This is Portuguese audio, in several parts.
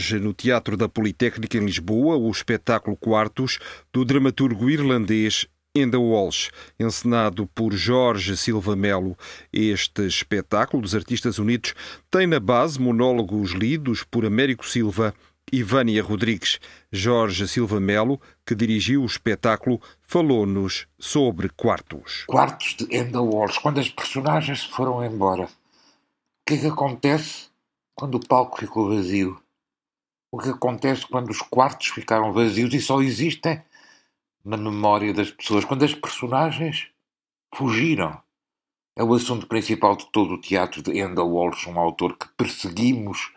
Hoje no Teatro da Politécnica em Lisboa o espetáculo Quartos do dramaturgo irlandês Enda Walsh, encenado por Jorge Silva Melo. Este espetáculo dos Artistas Unidos tem na base monólogos lidos por Américo Silva e Vânia Rodrigues. Jorge Silva Melo, que dirigiu o espetáculo, falou-nos sobre Quartos. Quartos de Enda Walsh, quando as personagens foram embora. O que é que acontece? quando o palco ficou vazio. O que acontece quando os quartos ficaram vazios e só existem na memória das pessoas, quando as personagens fugiram. É o assunto principal de todo o teatro de Enda Walsh, um autor que perseguimos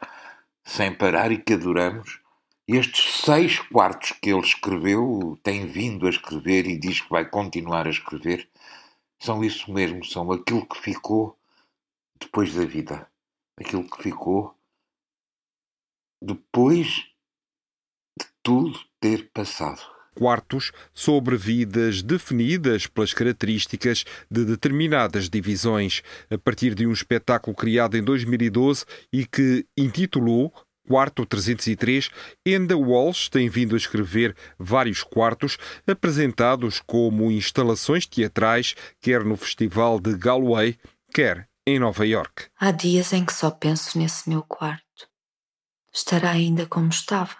sem parar e que adoramos. Estes seis quartos que ele escreveu, tem vindo a escrever e diz que vai continuar a escrever, são isso mesmo, são aquilo que ficou depois da vida aquilo que ficou depois de tudo ter passado. Quartos sobre vidas definidas pelas características de determinadas divisões, a partir de um espetáculo criado em 2012 e que intitulou Quarto 303, Enda Walsh tem vindo a escrever vários quartos apresentados como instalações teatrais, quer no Festival de Galway, quer em Nova York. Há dias em que só penso nesse meu quarto. Estará ainda como estava.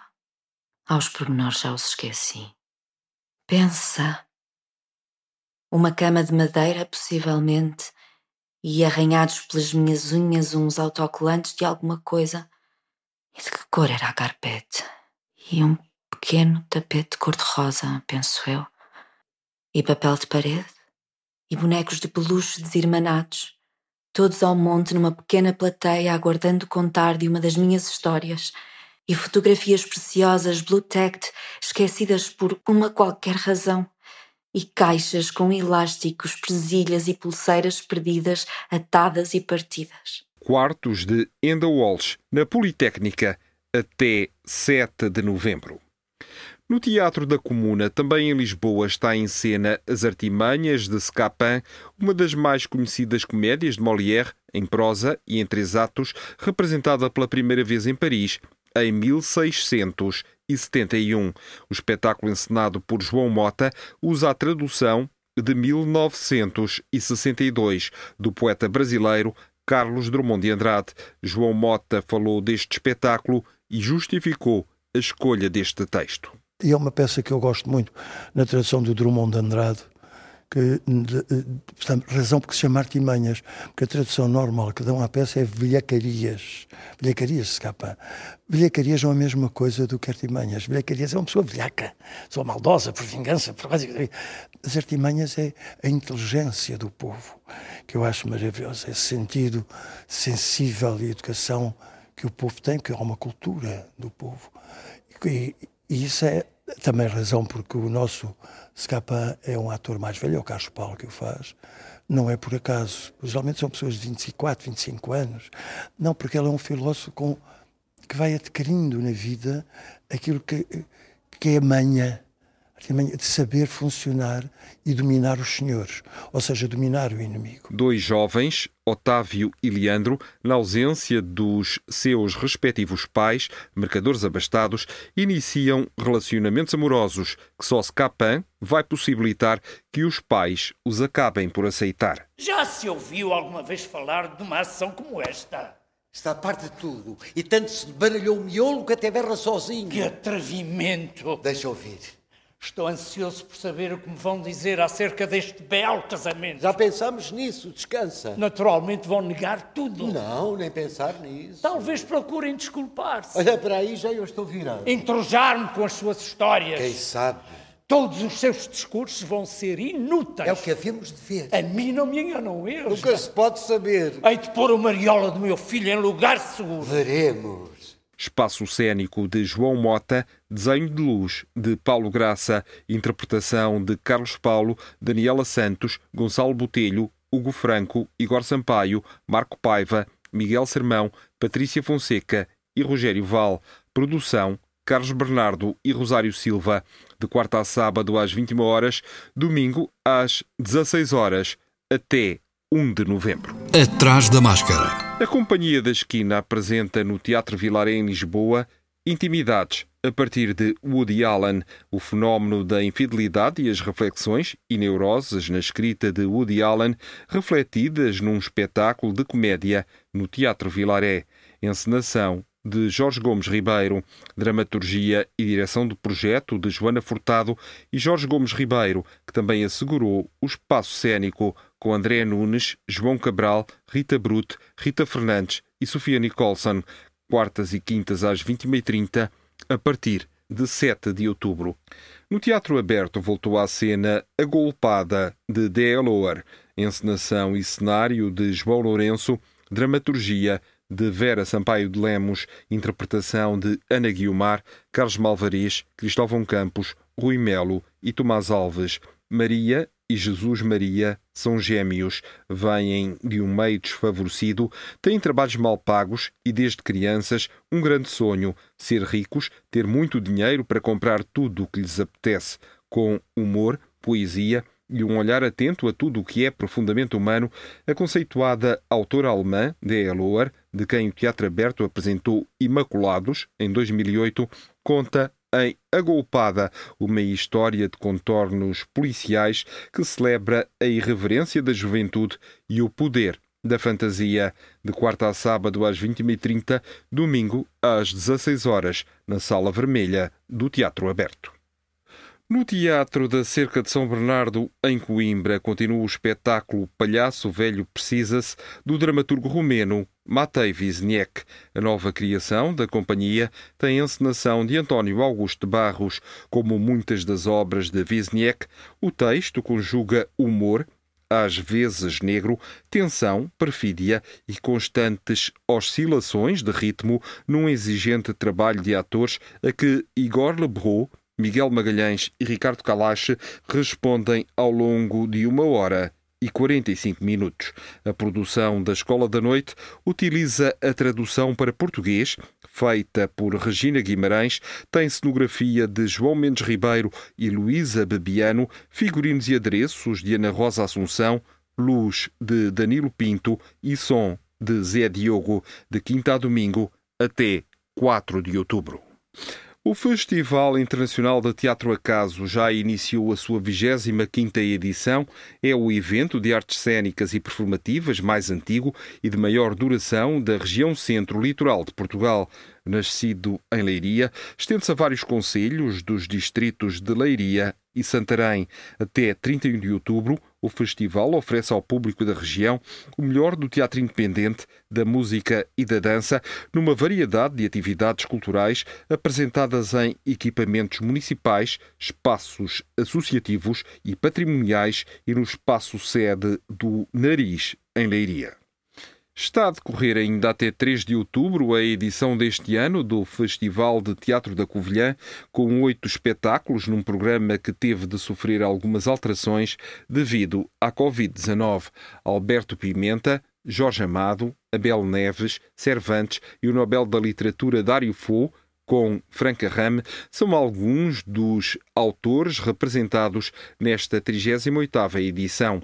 Aos pormenores já os esqueci. Pensa. Uma cama de madeira, possivelmente, e arranhados pelas minhas unhas uns autocolantes de alguma coisa. E de que cor era a carpete? E um pequeno tapete cor-de-rosa, penso eu. E papel de parede? E bonecos de peluche desirmanados? Todos ao monte numa pequena plateia aguardando contar de uma das minhas histórias, e fotografias preciosas blue-tacked esquecidas por uma qualquer razão, e caixas com elásticos, presilhas e pulseiras perdidas, atadas e partidas. Quartos de Enda Walsh, na Politécnica, até 7 de novembro. No Teatro da Comuna, também em Lisboa, está em cena As Artimanhas de Scapin, uma das mais conhecidas comédias de Molière, em prosa e em três atos, representada pela primeira vez em Paris, em 1671. O espetáculo encenado por João Mota usa a tradução de 1962 do poeta brasileiro Carlos Drummond de Andrade. João Mota falou deste espetáculo e justificou a escolha deste texto. E é uma peça que eu gosto muito na tradução do Drummond de Andrade, que, de, portanto, razão porque se chama Artimanhas, porque a tradução normal que dão à peça é velhacarias. Velhacarias se capa. Velhacarias não é a mesma coisa do que artimanhas. Velhacarias é uma pessoa velhaca, pessoa maldosa, por vingança, por As artimanhas é a inteligência do povo, que eu acho maravilhoso, esse sentido sensível e educação que o povo tem, que é uma cultura do povo. E, e isso é também razão porque o nosso Scapa é um ator mais velho, é o Carlos Paulo que o faz. Não é por acaso. Geralmente são pessoas de 24, 25 anos. Não, porque ele é um filósofo com, que vai adquirindo na vida aquilo que, que é manha de saber funcionar e dominar os senhores, ou seja, dominar o inimigo. Dois jovens, Otávio e Leandro, na ausência dos seus respectivos pais, mercadores abastados, iniciam relacionamentos amorosos que só Scapin vai possibilitar que os pais os acabem por aceitar. Já se ouviu alguma vez falar de uma ação como esta? Está a parte de tudo. E tanto se baralhou o miolo que até berra sozinho. Que atrevimento! Deixa ouvir. Estou ansioso por saber o que me vão dizer acerca deste belo casamento. Já pensamos nisso, descansa. Naturalmente vão negar tudo. Não, nem pensar nisso. Talvez procurem desculpar-se. Olha, para aí já eu estou virando. Entrojar-me com as suas histórias. Quem sabe? Todos os seus discursos vão ser inúteis. É o que havemos de ver. A mim não me enganam eles. Nunca se pode saber. Hei de pôr o Mariola do meu filho em lugar seguro. Veremos. Espaço cênico de João Mota, desenho de luz de Paulo Graça, interpretação de Carlos Paulo, Daniela Santos, Gonçalo Botelho, Hugo Franco, Igor Sampaio, Marco Paiva, Miguel Sermão, Patrícia Fonseca e Rogério Val. Produção Carlos Bernardo e Rosário Silva, de quarta a sábado às 21 horas, domingo às 16 horas, até 1 de novembro. Atrás da máscara. A Companhia da Esquina apresenta no Teatro Vilaré em Lisboa Intimidades, a partir de Woody Allen, o fenómeno da infidelidade e as reflexões e neuroses na escrita de Woody Allen, refletidas num espetáculo de comédia no Teatro Vilaré. Encenação de Jorge Gomes Ribeiro, dramaturgia e direção do projeto de Joana Furtado e Jorge Gomes Ribeiro, que também assegurou o espaço cênico com André Nunes, João Cabral, Rita Brute, Rita Fernandes e Sofia Nicholson, quartas e quintas às 21h30, a partir de 7 de outubro. No Teatro Aberto voltou à cena A Golpada, de D. Lower, encenação e cenário de João Lourenço, dramaturgia de Vera Sampaio de Lemos, interpretação de Ana Guiomar, Carlos Malvarez, Cristóvão Campos, Rui Melo e Tomás Alves. Maria e Jesus Maria são gêmeos, vêm de um meio desfavorecido, têm trabalhos mal pagos e, desde crianças, um grande sonho: ser ricos, ter muito dinheiro para comprar tudo o que lhes apetece. Com humor, poesia, e um olhar atento a tudo o que é profundamente humano, a conceituada autora alemã, D. Lohr, de quem o Teatro Aberto apresentou Imaculados, em 2008, conta em A Golpada, uma história de contornos policiais que celebra a irreverência da juventude e o poder da fantasia, de quarta a sábado às 20h30, domingo às 16 horas, na Sala Vermelha do Teatro Aberto. No Teatro da Cerca de São Bernardo, em Coimbra, continua o espetáculo Palhaço Velho Precisa-se, do dramaturgo romeno Matei Wisniewski. A nova criação da companhia tem encenação de António Augusto Barros. Como muitas das obras de Wisniewski, o texto conjuga humor, às vezes negro, tensão, perfídia e constantes oscilações de ritmo num exigente trabalho de atores a que Igor Lebrou Miguel Magalhães e Ricardo Calache respondem ao longo de uma hora e 45 minutos. A produção da Escola da Noite utiliza a tradução para português, feita por Regina Guimarães, tem cenografia de João Mendes Ribeiro e Luísa Bebiano, figurinos e adereços de Ana Rosa Assunção, luz de Danilo Pinto e som de Zé Diogo, de quinta a domingo até 4 de outubro. O Festival Internacional de Teatro Acaso já iniciou a sua 25ª edição. É o evento de artes cênicas e performativas mais antigo e de maior duração da região centro-litoral de Portugal nascido em Leiria, estende-se a vários conselhos dos distritos de Leiria e Santarém. Até 31 de outubro, o festival oferece ao público da região o melhor do teatro independente, da música e da dança, numa variedade de atividades culturais apresentadas em equipamentos municipais, espaços associativos e patrimoniais e no espaço sede do Nariz, em Leiria. Está a decorrer ainda até 3 de outubro a edição deste ano do Festival de Teatro da Covilhã, com oito espetáculos num programa que teve de sofrer algumas alterações devido à Covid-19. Alberto Pimenta, Jorge Amado, Abel Neves, Cervantes e o Nobel da Literatura Dário Fo com Franca Rame, são alguns dos autores representados nesta 38ª edição.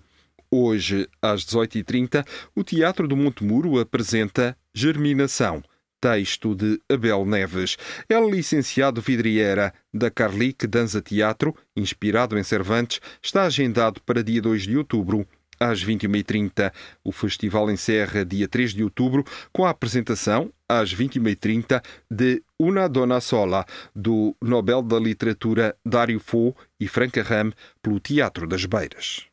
Hoje, às 18h30, o Teatro do Monte Muro apresenta Germinação, texto de Abel Neves. É licenciado vidriera da Carlique Danza Teatro, inspirado em Cervantes, está agendado para dia 2 de outubro às 21h30. O festival encerra dia 3 de outubro com a apresentação, às 21h30, de Una Donna Sola, do Nobel da Literatura Dário Fo e Franca Ram, pelo Teatro das Beiras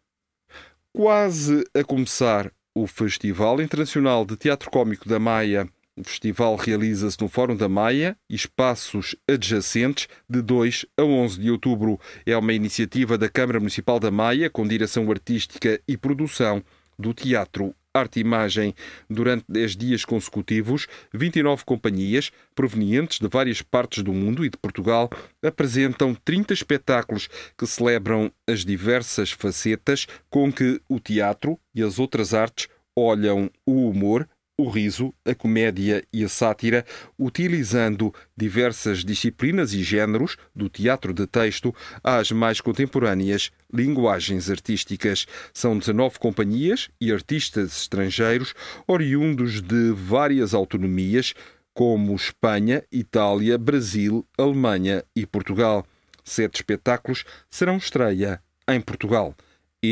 quase a começar o Festival Internacional de Teatro Cómico da Maia O festival realiza-se no Fórum da Maia e espaços adjacentes de 2 a 11 de outubro. É uma iniciativa da Câmara Municipal da Maia com direção artística e produção do Teatro Arte Imagem. Durante 10 dias consecutivos, 29 companhias, provenientes de várias partes do mundo e de Portugal, apresentam 30 espetáculos que celebram as diversas facetas com que o teatro e as outras artes olham o humor, o riso, a comédia e a sátira, utilizando diversas disciplinas e géneros, do teatro de texto às mais contemporâneas linguagens artísticas. São 19 companhias e artistas estrangeiros, oriundos de várias autonomias, como Espanha, Itália, Brasil, Alemanha e Portugal. Sete espetáculos serão estreia em Portugal.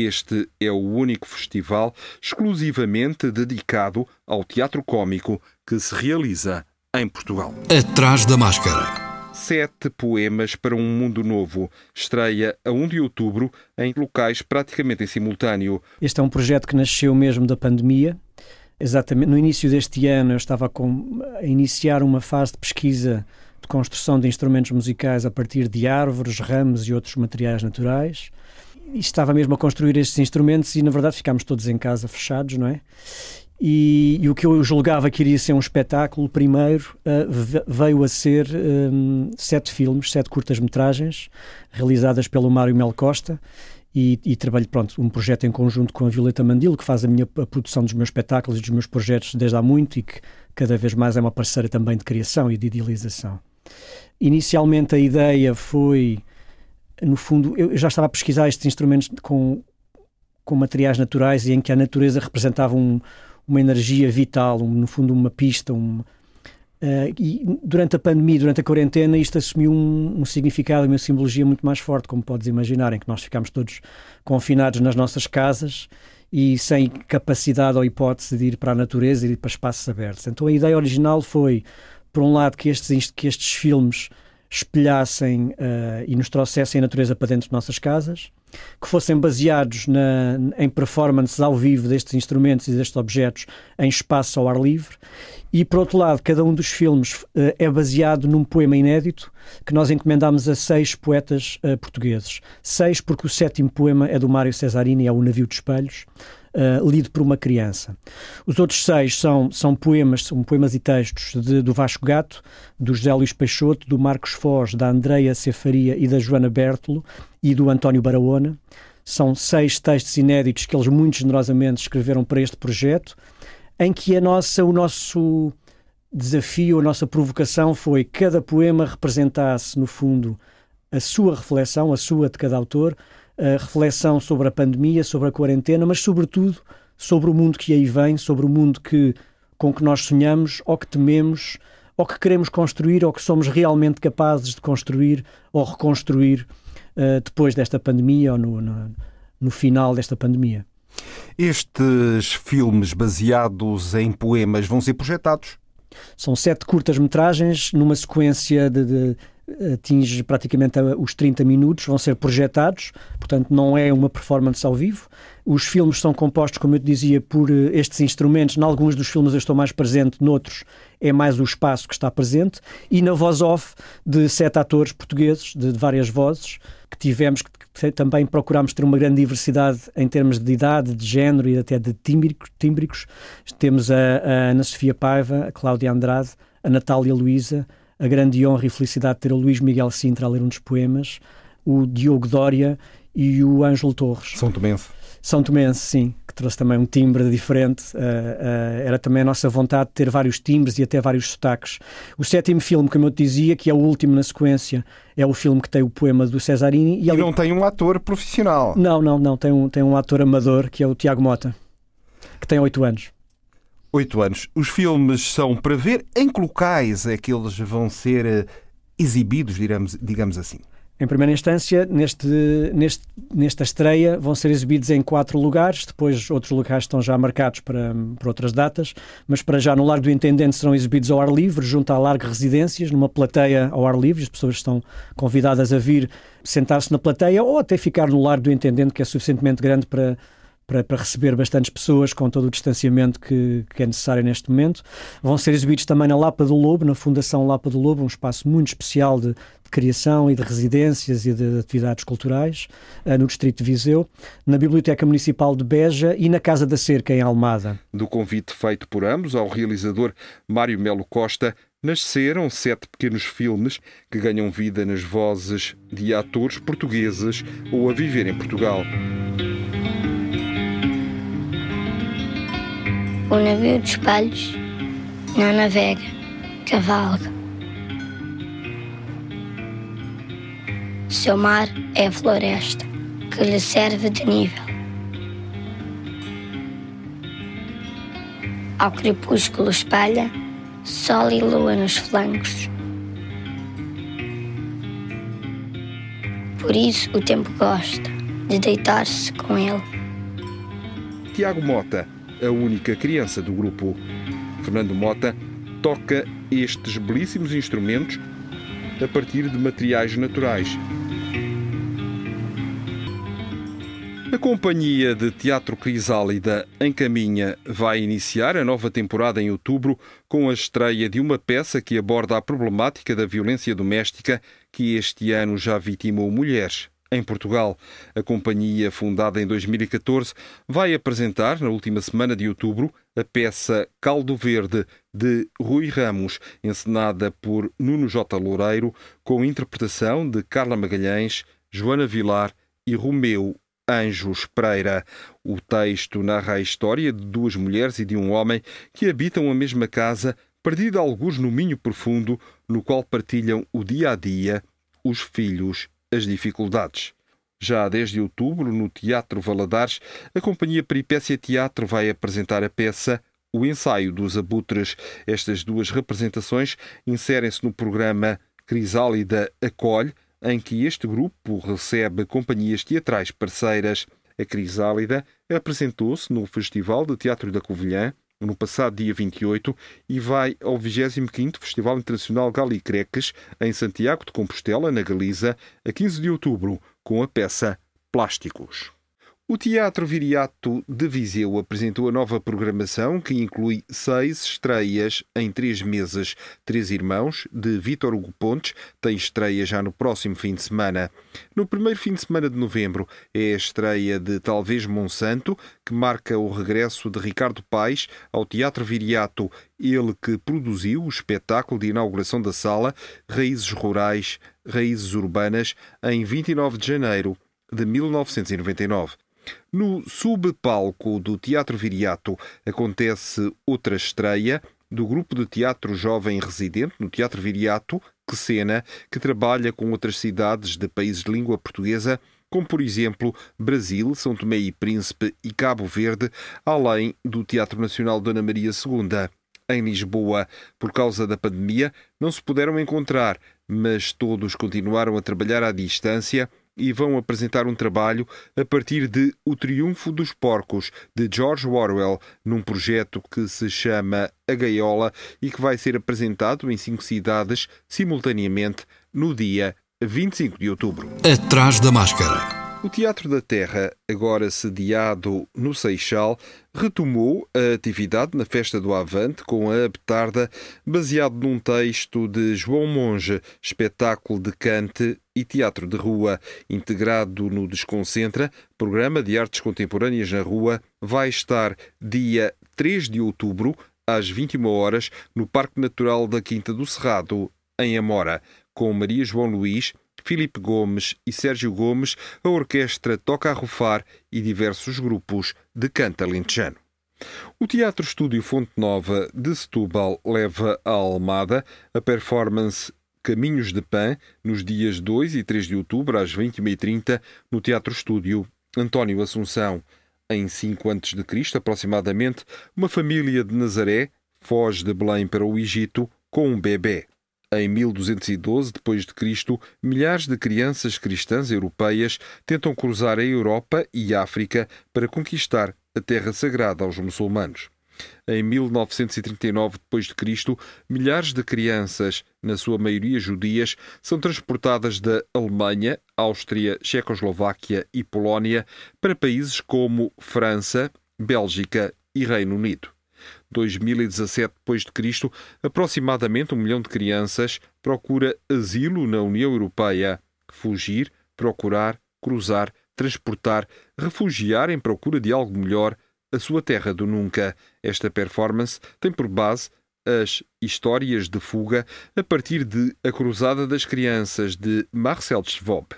Este é o único festival exclusivamente dedicado ao teatro cômico que se realiza em Portugal. Atrás da máscara. Sete poemas para um mundo novo. Estreia a 1 de outubro em locais praticamente em simultâneo. Este é um projeto que nasceu mesmo da pandemia. Exatamente no início deste ano eu estava com, a iniciar uma fase de pesquisa de construção de instrumentos musicais a partir de árvores, ramos e outros materiais naturais estava mesmo a construir estes instrumentos e na verdade ficámos todos em casa fechados, não é? E, e, o que eu julgava que iria ser um espetáculo, primeiro, uh, veio a ser um, sete filmes, sete curtas-metragens, realizadas pelo Mário Mel Costa, e, e, trabalho, pronto, um projeto em conjunto com a Violeta Mandilo, que faz a minha a produção dos meus espetáculos e dos meus projetos desde há muito e que cada vez mais é uma parceira também de criação e de idealização. Inicialmente a ideia foi no fundo, eu já estava a pesquisar estes instrumentos com, com materiais naturais e em que a natureza representava um, uma energia vital, um, no fundo, uma pista. Um, uh, e durante a pandemia, durante a quarentena, isto assumiu um, um, significado uma simbologia muito mais forte, como podes imaginar, em que nós ficámos todos confinados nas nossas casas e sem capacidade ou hipótese de ir para a natureza e ir para espaços abertos. Então a ideia original foi, por um lado, que estes, que estes filmes espelhassem uh, e nos trouxessem a natureza para dentro de nossas casas, que fossem baseados na, em performances ao vivo destes instrumentos e destes objetos em espaço ao ar livre. E, por outro lado, cada um dos filmes uh, é baseado num poema inédito que nós encomendámos a seis poetas uh, portugueses. Seis, porque o sétimo poema é do Mário Cesarini, é O Navio de Espelhos, uh, lido por uma criança. Os outros seis são, são poemas, são poemas e textos de, do Vasco Gato, do José Luís Peixoto, do Marcos Foz, da Andreia Cefaria e da Joana Bertolo e do António Baraona. São seis textos inéditos que eles muito generosamente escreveram para este projeto, em que a nossa, o nosso desafio, a nossa provocação foi cada poema representasse, no fundo, a sua reflexão, a sua de cada autor, reflexão sobre a pandemia, sobre a quarentena, mas sobretudo sobre o mundo que aí vem, sobre o mundo que, com que nós sonhamos ou que tememos ou que queremos construir ou que somos realmente capazes de construir ou reconstruir uh, depois desta pandemia ou no, no, no final desta pandemia. Estes filmes baseados em poemas vão ser projetados? São sete curtas-metragens numa sequência de, de atinge praticamente os 30 minutos, vão ser projetados, portanto não é uma performance ao vivo. Os filmes são compostos, como eu te dizia, por eh, estes instrumentos. Em alguns dos filmes eu estou mais presente, noutros é mais o espaço que está presente. E na voz off de sete atores portugueses, de várias vozes, que tivemos, que também procurámos ter uma grande diversidade em termos de idade, de género e até de tímbricos. Temos a, a Ana Sofia Paiva, a Cláudia Andrade, a Natália Luísa, a grande honra e felicidade de ter o Luís Miguel Sintra a ler um dos poemas, o Diogo Dória e o Ângelo Torres. São Tomense. São Tomense, sim, que trouxe também um timbre diferente. Uh, uh, era também a nossa vontade de ter vários timbres e até vários sotaques. O sétimo filme, como eu te dizia, que é o último na sequência, é o filme que tem o poema do Cesarini. E, e ali... não tem um ator profissional. Não, não, não. Tem um, tem um ator amador, que é o Tiago Mota, que tem oito anos oito anos. Os filmes são para ver em que locais é que eles vão ser eh, exibidos, digamos, digamos assim? Em primeira instância, neste, neste, nesta estreia, vão ser exibidos em quatro lugares, depois outros locais estão já marcados para, para outras datas, mas para já no Largo do Intendente serão exibidos ao ar livre, junto à Largo Residências, numa plateia ao ar livre. As pessoas estão convidadas a vir sentar-se na plateia ou até ficar no Largo do Intendente, que é suficientemente grande para, para, para, receber bastantes pessoas com todo o distanciamento que, que, é necessário neste momento. Vão ser exibidos também na Lapa do Lobo, na Fundação Lapa do Lobo, um espaço muito especial de, de criação e de residências e de atividades culturais uh, no Distrito de Viseu, na Biblioteca Municipal de Beja e na Casa da Cerca, em Almada. Do convite feito por ambos ao realizador Mário Melo Costa, nasceram sete pequenos filmes que ganham vida nas vozes de atores portugueses ou a viver em Portugal. O navio de espelhos não navega, cavalga. Seu mar é a floresta que lhe serve de nível. Ao crepúsculo espalha sol e lua nos flancos. Por isso o tempo gosta de deitar-se com ele. Tiago Mota a única criança do grupo. Fernando Mota toca estes belíssimos instrumentos a partir de materiais naturais. A companhia de teatro Crisálida encaminha vai iniciar a nova temporada em outubro com a estreia de uma peça que aborda a problemática da violência doméstica que este ano já vitimou mulheres em Portugal. A companhia, fundada em 2014, vai apresentar, na última semana de outubro, a peça Caldo Verde, de Rui Ramos, encenada por Nuno J. Loureiro, com interpretação de Carla Magalhães, Joana Vilar e Romeu Anjos Pereira. O texto narra a história de duas mulheres e de um homem que habitam a mesma casa, perdida alguns no Minho Profundo, no qual partilham o dia a dia, os filhos as dificuldades. Já desde outubro, no Teatro Valadares, a companhia Peripécia Teatro vai apresentar a peça O Ensaio dos Abutres. Estas duas representações inserem-se no programa Crisálida Acolhe, em que este grupo recebe companhias teatrais parceiras. A Crisálida apresentou-se no Festival de Teatro da Covilhã no passado dia 28 e vai ao 25º Festival Internacional Galicreques em Santiago de Compostela, na Galiza, a 15 de outubro, com a peça Plásticos. O Teatro Viriato de Viseu apresentou a nova programação que inclui seis estreias em três meses. Três Irmãos, de Vítor Hugo Pontes, tem estreia já no próximo fim de semana. No primeiro fim de semana de novembro é a estreia de Talvez Monsanto, que marca o regresso de Ricardo Paes ao Teatro Viriato, ele que produziu o espetáculo de inauguração da sala Raízes Rurais, Raízes Urbanas, em 29 de janeiro de 1999. No subpalco do Teatro Viriato acontece outra estreia do grupo de teatro jovem residente no Teatro Viriato, que cena, que trabalha com outras cidades de países de língua portuguesa, como por exemplo Brasil, São Tomé e Príncipe e Cabo Verde, além do Teatro Nacional Dona Maria II. Em Lisboa, por causa da pandemia, não se puderam encontrar, mas todos continuaram a trabalhar à distância e vão apresentar um trabalho a partir de O Triunfo dos Porcos, de George Orwell, num projeto que se chama A Gaiola e que vai ser apresentado em cinco cidades simultaneamente no dia 25 de outubro. Atrás da máscara. O Teatro da Terra, agora sediado no Seixal, retomou a atividade na Festa do Avante com a Abtarda, baseado num texto de João Monge, espetáculo de cante e teatro de rua, integrado no Desconcentra, programa de artes contemporâneas na rua, vai estar dia 3 de outubro, às 21 horas, no Parque Natural da Quinta do Cerrado, em Amora, com Maria João Luís, Filipe Gomes e Sérgio Gomes, a orquestra toca a rufar e diversos grupos de canta lentejano. O Teatro Estúdio Fonte Nova de Setúbal leva a Almada a performance Caminhos de Pan nos dias 2 e 3 de outubro às 21h30 no Teatro Estúdio António Assunção. Em 5 a.C., aproximadamente, uma família de Nazaré foge de Belém para o Egito com um bebê. Em 1212 d.C., milhares de crianças cristãs europeias tentam cruzar a Europa e África para conquistar a terra sagrada aos muçulmanos. Em 1939 d.C., milhares de crianças, na sua maioria judias, são transportadas da Alemanha, Áustria, Checoslováquia e Polónia para países como França, Bélgica e Reino Unido. 2017 d.C., aproximadamente um milhão de crianças procura asilo na União Europeia. Fugir, procurar, cruzar, transportar, refugiar em procura de algo melhor, a sua terra do nunca. Esta performance tem por base as histórias de fuga a partir de A Cruzada das Crianças, de Marcel Schwab.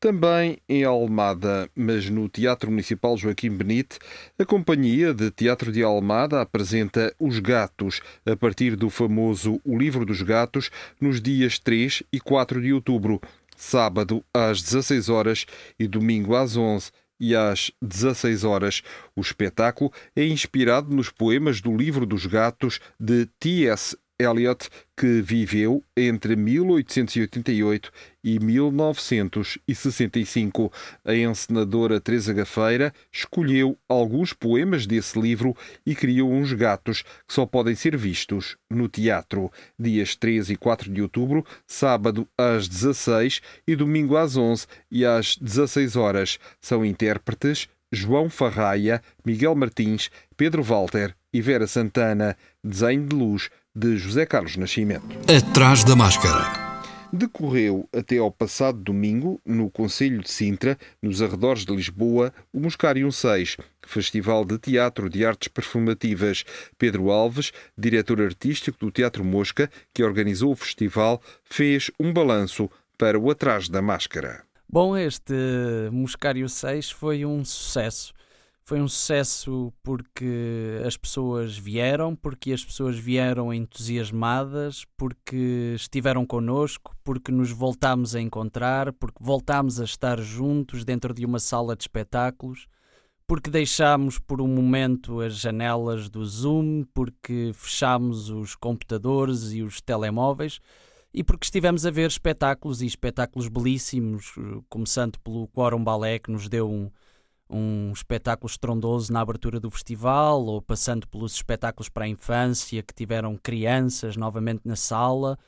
Também em Almada, mas no Teatro Municipal Joaquim Benite, a Companhia de Teatro de Almada apresenta Os Gatos, a partir do famoso O Livro dos Gatos, nos dias 3 e 4 de outubro, sábado às 16 horas e domingo às 11 e às 16 horas. O espetáculo é inspirado nos poemas do Livro dos Gatos de T.S. Eliot, que viveu entre 1888 e 1965. A encenadora Teresa Gafeira escolheu alguns poemas desse livro e criou uns gatos que só podem ser vistos no teatro. Dias 3 e 4 de outubro, sábado às 16 e domingo às 11 e às 16 horas. São intérpretes João Farraia, Miguel Martins, Pedro Walter e Vera Santana. Desenho de luz de José Carlos Nascimento. Atrás da máscara. Decorreu até ao passado domingo, no Conselho de Sintra, nos arredores de Lisboa, o Muscarium 6, Festival de Teatro de Artes Performativas. Pedro Alves, diretor artístico do Teatro Mosca, que organizou o festival, fez um balanço para o Atrás da Máscara. Bom, este Muscário 6 foi um sucesso. Foi um sucesso porque as pessoas vieram, porque as pessoas vieram entusiasmadas, porque estiveram connosco, porque nos voltámos a encontrar, porque voltámos a estar juntos dentro de uma sala de espetáculos, porque deixámos por um momento as janelas do Zoom, porque fechámos os computadores e os telemóveis e porque estivemos a ver espetáculos e espetáculos belíssimos, começando pelo Quórum Balé, que nos deu um um espetáculo estrondoso na abertura do festival, ou passando pelos espetáculos para a infância que tiveram crianças novamente na sala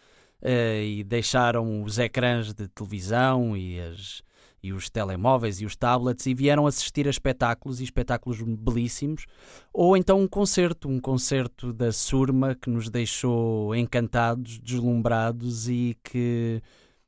uh, e deixaram os ecrãs de televisão e, as, e os telemóveis e os tablets e vieram assistir a espetáculos e espetáculos belíssimos, ou então um concerto, um concerto da Surma que nos deixou encantados, deslumbrados e que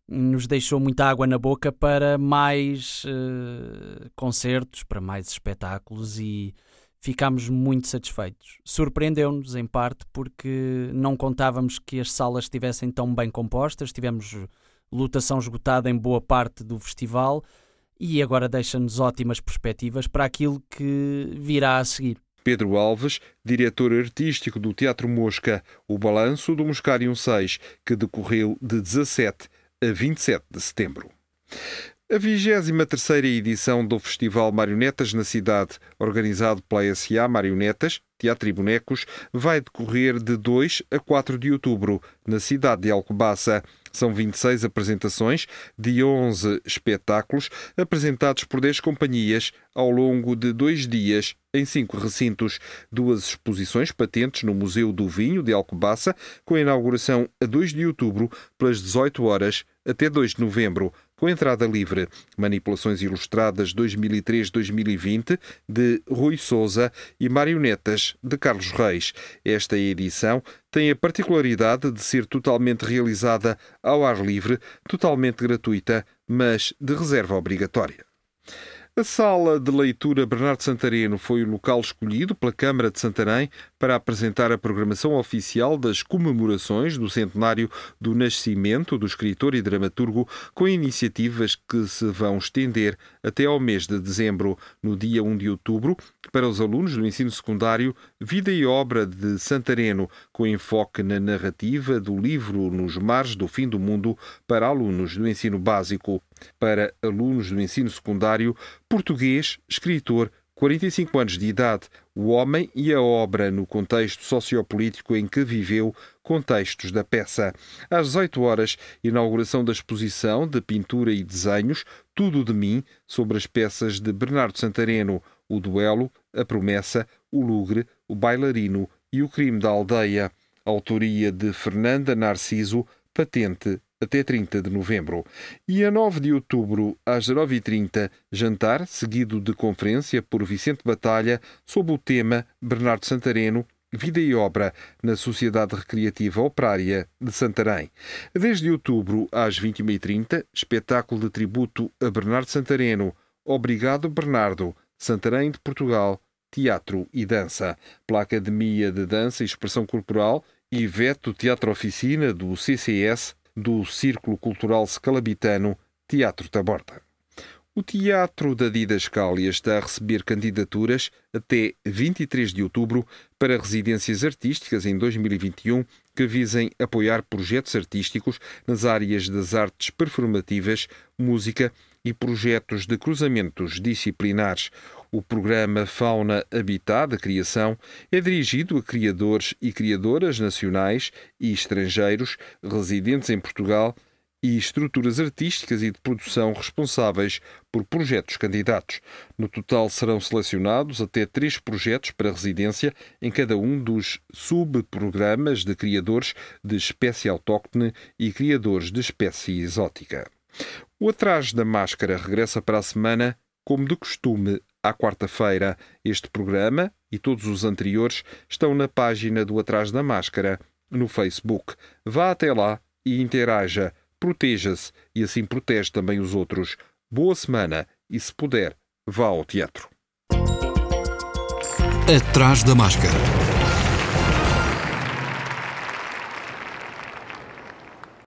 nos deixou muita água na boca para mais uh, concertos, para mais espetáculos e ficámos muito satisfeitos. Surpreendeu-nos, em parte, porque não contávamos que as salas estivessem tão bem compostas, tivemos lotação esgotada em boa parte do festival e agora deixa-nos ótimas perspectivas para aquilo que virá a seguir. Pedro Alves, diretor artístico do Teatro Mosca, o balanço do Moscarium 6, que decorreu de 17 a 27 de setembro. A 23 edição do Festival Marionetas na Cidade, organizado pela SA Marionetas, Teatro e Bonecos, vai decorrer de 2 a 4 de outubro, na cidade de Alcobaça. São 26 apresentações de 11 espetáculos apresentados por 10 companhias ao longo de dois dias em cinco recintos. Duas exposições patentes no Museu do Vinho de Alcobaça, com a inauguração a 2 de outubro, pelas 18 horas até 2 de novembro com entrada livre. Manipulações Ilustradas 2003-2020 de Rui Souza e Marionetas de Carlos Reis. Esta edição tem a particularidade de ser totalmente realizada ao ar livre, totalmente gratuita, mas de reserva obrigatória. A sala de leitura Bernardo Santareno foi o local escolhido pela Câmara de Santarém para apresentar a programação oficial das comemorações do centenário do nascimento do escritor e dramaturgo, com iniciativas que se vão estender até ao mês de dezembro. No dia 1 de outubro, para os alunos do ensino secundário, Vida e Obra de Santareno, com enfoque na narrativa do livro Nos Mares do Fim do Mundo para alunos do ensino básico. Para alunos do ensino secundário, português, escritor, 45 anos de idade, o homem e a obra no contexto sociopolítico em que viveu, contextos da peça. Às 18 horas, inauguração da exposição de pintura e desenhos Tudo de Mim, sobre as peças de Bernardo Santareno, o duelo A Promessa, O Lugre, O Bailarino e O Crime da Aldeia. Autoria de Fernanda Narciso, patente até 30 de novembro. E a 9 de outubro, às 19h30, jantar, seguido de conferência por Vicente Batalha, sob o tema Bernardo Santareno, Vida e Obra na Sociedade Recreativa Operária de Santarém. Desde outubro às 21h30, espetáculo de tributo a Bernardo Santareno. Obrigado, Bernardo. Santarém de Portugal. Teatro e Dança. Pela Academia de Dança e Expressão Corporal e Veto Teatro Oficina do CCS do Círculo Cultural Scalabitano Teatro Taborda. O Teatro da Didascália está a receber candidaturas até 23 de outubro para residências artísticas em 2021 que visem apoiar projetos artísticos nas áreas das artes performativas, música e projetos de cruzamentos disciplinares. O programa Fauna Habitat da Criação é dirigido a criadores e criadoras nacionais e estrangeiros residentes em Portugal e estruturas artísticas e de produção responsáveis por projetos candidatos. No total serão selecionados até três projetos para residência em cada um dos subprogramas de criadores de espécie autóctone e criadores de espécie exótica. O Atrás da Máscara regressa para a semana, como de costume, à quarta-feira. Este programa e todos os anteriores estão na página do Atrás da Máscara no Facebook. Vá até lá e interaja proteja-se e assim protege também os outros. Boa semana e, se puder, vá ao teatro. Atrás da máscara.